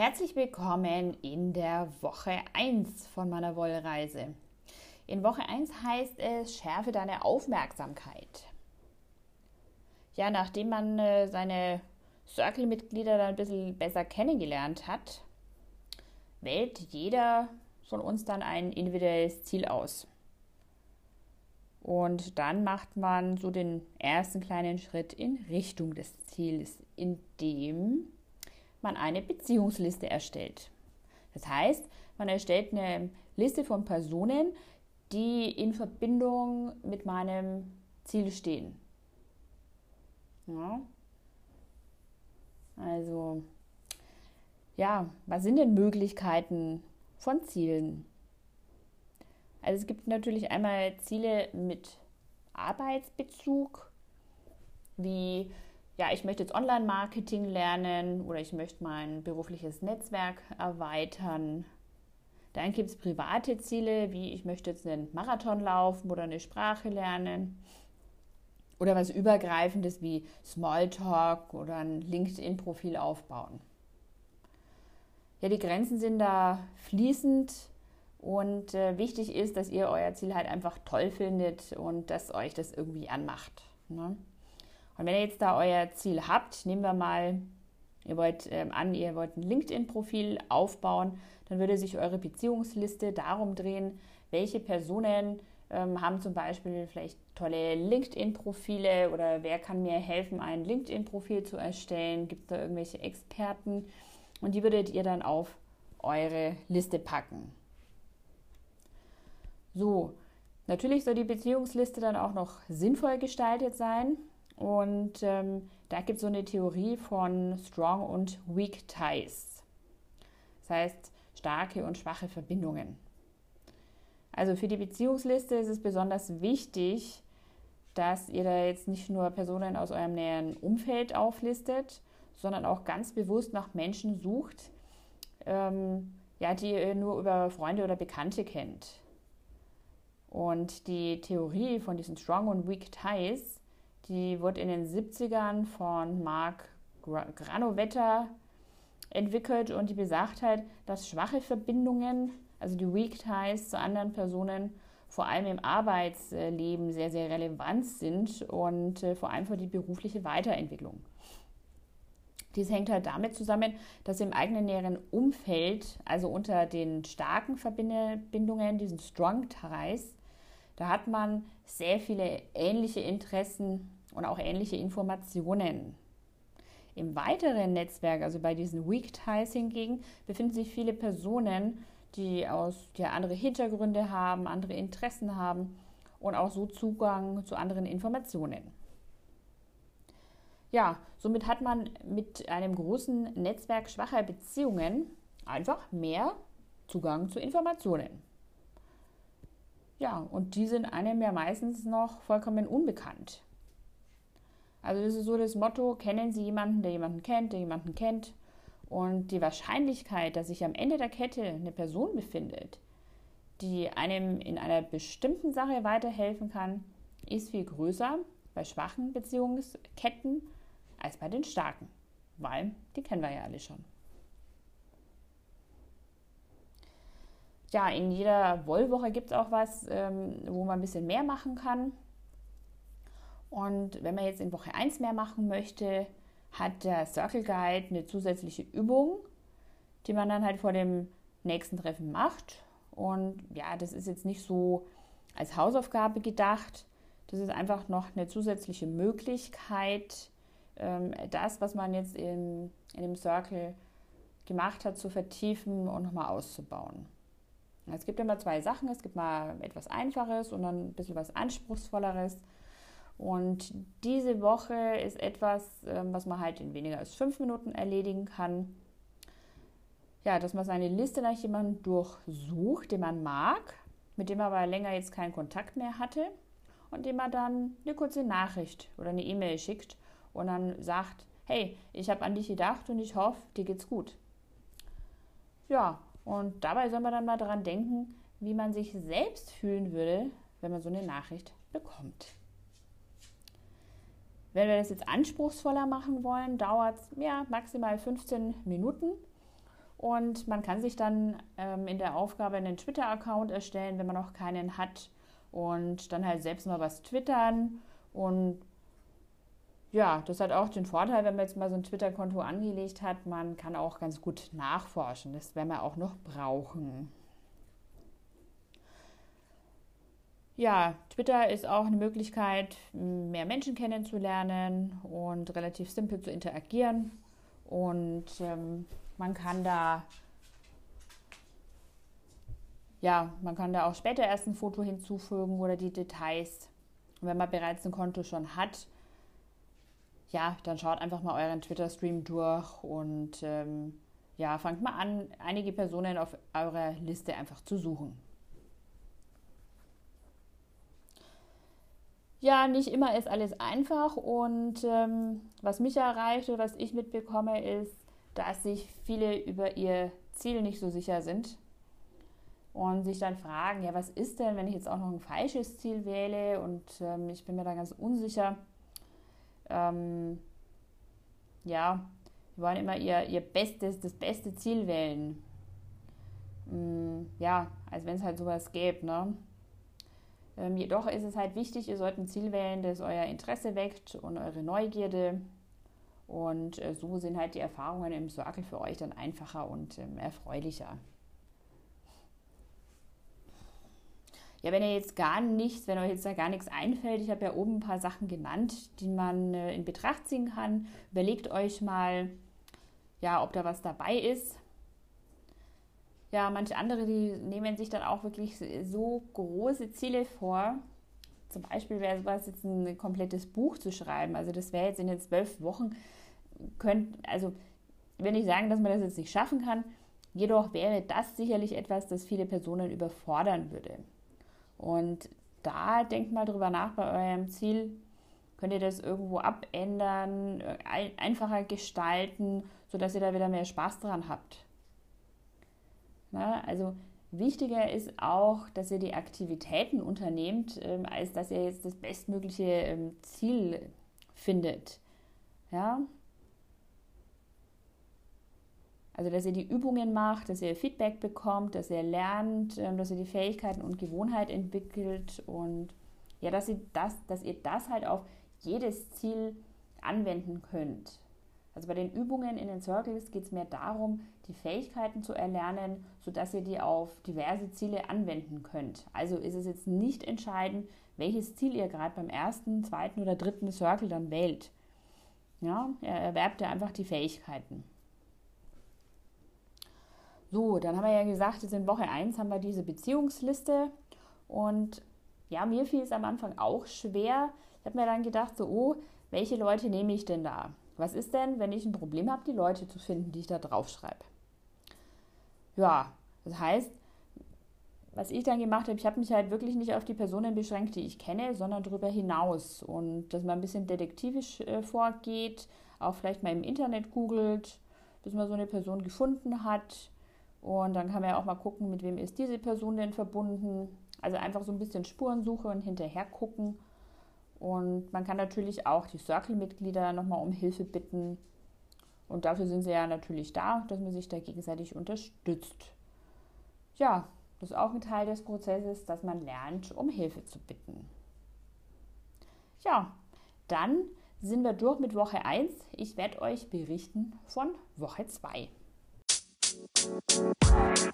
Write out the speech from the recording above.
Herzlich willkommen in der Woche 1 von meiner Wollreise. In Woche 1 heißt es, schärfe deine Aufmerksamkeit. Ja, nachdem man äh, seine Circle-Mitglieder dann ein bisschen besser kennengelernt hat, wählt jeder von uns dann ein individuelles Ziel aus. Und dann macht man so den ersten kleinen Schritt in Richtung des Ziels, indem man eine Beziehungsliste erstellt. Das heißt, man erstellt eine Liste von Personen, die in Verbindung mit meinem Ziel stehen. Ja. Also, ja, was sind denn Möglichkeiten von Zielen? Also es gibt natürlich einmal Ziele mit Arbeitsbezug, wie ja, ich möchte jetzt Online-Marketing lernen oder ich möchte mein berufliches Netzwerk erweitern. Dann gibt es private Ziele, wie ich möchte jetzt einen Marathon laufen oder eine Sprache lernen. Oder was Übergreifendes wie Smalltalk oder ein LinkedIn-Profil aufbauen. Ja, die Grenzen sind da fließend und äh, wichtig ist, dass ihr euer Ziel halt einfach toll findet und dass euch das irgendwie anmacht. Ne? Und wenn ihr jetzt da euer Ziel habt, nehmen wir mal, ihr wollt ähm, an, ihr wollt ein LinkedIn-Profil aufbauen, dann würde sich eure Beziehungsliste darum drehen, welche Personen ähm, haben zum Beispiel vielleicht tolle LinkedIn-Profile oder wer kann mir helfen, ein LinkedIn-Profil zu erstellen? Gibt es da irgendwelche Experten? Und die würdet ihr dann auf eure Liste packen. So, natürlich soll die Beziehungsliste dann auch noch sinnvoll gestaltet sein. Und ähm, da gibt es so eine Theorie von Strong und Weak Ties. Das heißt, starke und schwache Verbindungen. Also für die Beziehungsliste ist es besonders wichtig, dass ihr da jetzt nicht nur Personen aus eurem näheren Umfeld auflistet, sondern auch ganz bewusst nach Menschen sucht, ähm, ja, die ihr nur über Freunde oder Bekannte kennt. Und die Theorie von diesen Strong und Weak Ties die wurde in den 70ern von Mark Granovetter entwickelt und die besagt halt, dass schwache Verbindungen, also die Weak Ties zu anderen Personen, vor allem im Arbeitsleben sehr, sehr relevant sind und äh, vor allem für die berufliche Weiterentwicklung. Dies hängt halt damit zusammen, dass im eigenen näheren Umfeld, also unter den starken Verbindungen, diesen Strong Ties, da hat man sehr viele ähnliche Interessen und auch ähnliche Informationen. Im weiteren Netzwerk, also bei diesen Weak Ties hingegen, befinden sich viele Personen, die aus die andere Hintergründe haben, andere Interessen haben und auch so Zugang zu anderen Informationen. Ja, somit hat man mit einem großen Netzwerk schwacher Beziehungen einfach mehr Zugang zu Informationen. Ja, und die sind einem ja meistens noch vollkommen unbekannt. Also das ist so das Motto, kennen Sie jemanden, der jemanden kennt, der jemanden kennt. Und die Wahrscheinlichkeit, dass sich am Ende der Kette eine Person befindet, die einem in einer bestimmten Sache weiterhelfen kann, ist viel größer bei schwachen Beziehungsketten als bei den starken, weil die kennen wir ja alle schon. Ja, in jeder Wollwoche gibt es auch was, ähm, wo man ein bisschen mehr machen kann. Und wenn man jetzt in Woche 1 mehr machen möchte, hat der Circle Guide eine zusätzliche Übung, die man dann halt vor dem nächsten Treffen macht. Und ja, das ist jetzt nicht so als Hausaufgabe gedacht. Das ist einfach noch eine zusätzliche Möglichkeit, ähm, das, was man jetzt in, in dem Circle gemacht hat, zu vertiefen und nochmal auszubauen. Es gibt immer zwei Sachen. Es gibt mal etwas Einfaches und dann ein bisschen was Anspruchsvolleres. Und diese Woche ist etwas, ähm, was man halt in weniger als fünf Minuten erledigen kann. Ja, dass man seine Liste nach jemandem durchsucht, den man mag, mit dem man aber länger jetzt keinen Kontakt mehr hatte und dem man dann eine kurze Nachricht oder eine E-Mail schickt und dann sagt, hey, ich habe an dich gedacht und ich hoffe, dir geht's gut. Ja, und dabei soll man dann mal daran denken, wie man sich selbst fühlen würde, wenn man so eine Nachricht bekommt. Wenn wir das jetzt anspruchsvoller machen wollen, dauert es ja, maximal 15 Minuten. Und man kann sich dann ähm, in der Aufgabe einen Twitter-Account erstellen, wenn man noch keinen hat. Und dann halt selbst mal was twittern. Und ja, das hat auch den Vorteil, wenn man jetzt mal so ein Twitter-Konto angelegt hat, man kann auch ganz gut nachforschen. Das werden wir auch noch brauchen. Ja, Twitter ist auch eine Möglichkeit, mehr Menschen kennenzulernen und relativ simpel zu interagieren. Und ähm, man kann da ja, man kann da auch später erst ein Foto hinzufügen oder die Details. Und wenn man bereits ein Konto schon hat, ja, dann schaut einfach mal euren Twitter-Stream durch und ähm, ja, fangt mal an, einige Personen auf eurer Liste einfach zu suchen. Ja, nicht immer ist alles einfach und ähm, was mich erreicht oder was ich mitbekomme, ist, dass sich viele über ihr Ziel nicht so sicher sind und sich dann fragen, ja, was ist denn, wenn ich jetzt auch noch ein falsches Ziel wähle und ähm, ich bin mir da ganz unsicher. Ähm, ja, die wollen immer ihr, ihr bestes, das beste Ziel wählen. Ähm, ja, als wenn es halt sowas gäbe, ne? Ähm, jedoch ist es halt wichtig, ihr sollt ein Ziel wählen, das euer Interesse weckt und eure Neugierde und äh, so sind halt die Erfahrungen im Circle für euch dann einfacher und ähm, erfreulicher. Ja, wenn ihr jetzt gar nichts, wenn euch jetzt da gar nichts einfällt, ich habe ja oben ein paar Sachen genannt, die man äh, in Betracht ziehen kann. Überlegt euch mal, ja, ob da was dabei ist. Ja, manche andere, die nehmen sich dann auch wirklich so große Ziele vor, zum Beispiel wäre es jetzt ein komplettes Buch zu schreiben. Also das wäre jetzt in den zwölf Wochen könnt, also ich will nicht sagen, dass man das jetzt nicht schaffen kann, jedoch wäre das sicherlich etwas, das viele Personen überfordern würde. Und da denkt mal drüber nach bei eurem Ziel. Könnt ihr das irgendwo abändern, einfacher gestalten, sodass ihr da wieder mehr Spaß dran habt? Na, also wichtiger ist auch, dass ihr die Aktivitäten unternehmt, ähm, als dass ihr jetzt das bestmögliche ähm, Ziel findet. Ja, also, dass ihr die Übungen macht, dass ihr Feedback bekommt, dass ihr lernt, ähm, dass ihr die Fähigkeiten und Gewohnheit entwickelt und ja, dass ihr das, dass ihr das halt auf jedes Ziel anwenden könnt. Also bei den Übungen in den Circles geht es mehr darum, die Fähigkeiten zu erlernen, sodass ihr die auf diverse Ziele anwenden könnt. Also ist es jetzt nicht entscheidend, welches Ziel ihr gerade beim ersten, zweiten oder dritten Circle dann wählt. Ja, erwerbt ihr einfach die Fähigkeiten. So, dann haben wir ja gesagt, jetzt in Woche 1 haben wir diese Beziehungsliste. Und ja, mir fiel es am Anfang auch schwer. Ich habe mir dann gedacht, so, oh, welche Leute nehme ich denn da? Was ist denn, wenn ich ein Problem habe, die Leute zu finden, die ich da draufschreibe? Ja, das heißt, was ich dann gemacht habe, ich habe mich halt wirklich nicht auf die Personen beschränkt, die ich kenne, sondern darüber hinaus. Und dass man ein bisschen detektivisch äh, vorgeht, auch vielleicht mal im Internet googelt, bis man so eine Person gefunden hat und dann kann man ja auch mal gucken, mit wem ist diese Person denn verbunden. Also einfach so ein bisschen Spurensuche und hinterher gucken. Und man kann natürlich auch die Circle-Mitglieder nochmal um Hilfe bitten. Und dafür sind sie ja natürlich da, dass man sich da gegenseitig unterstützt. Ja, das ist auch ein Teil des Prozesses, dass man lernt, um Hilfe zu bitten. Ja, dann sind wir durch mit Woche 1. Ich werde euch berichten von Woche 2. Thank you.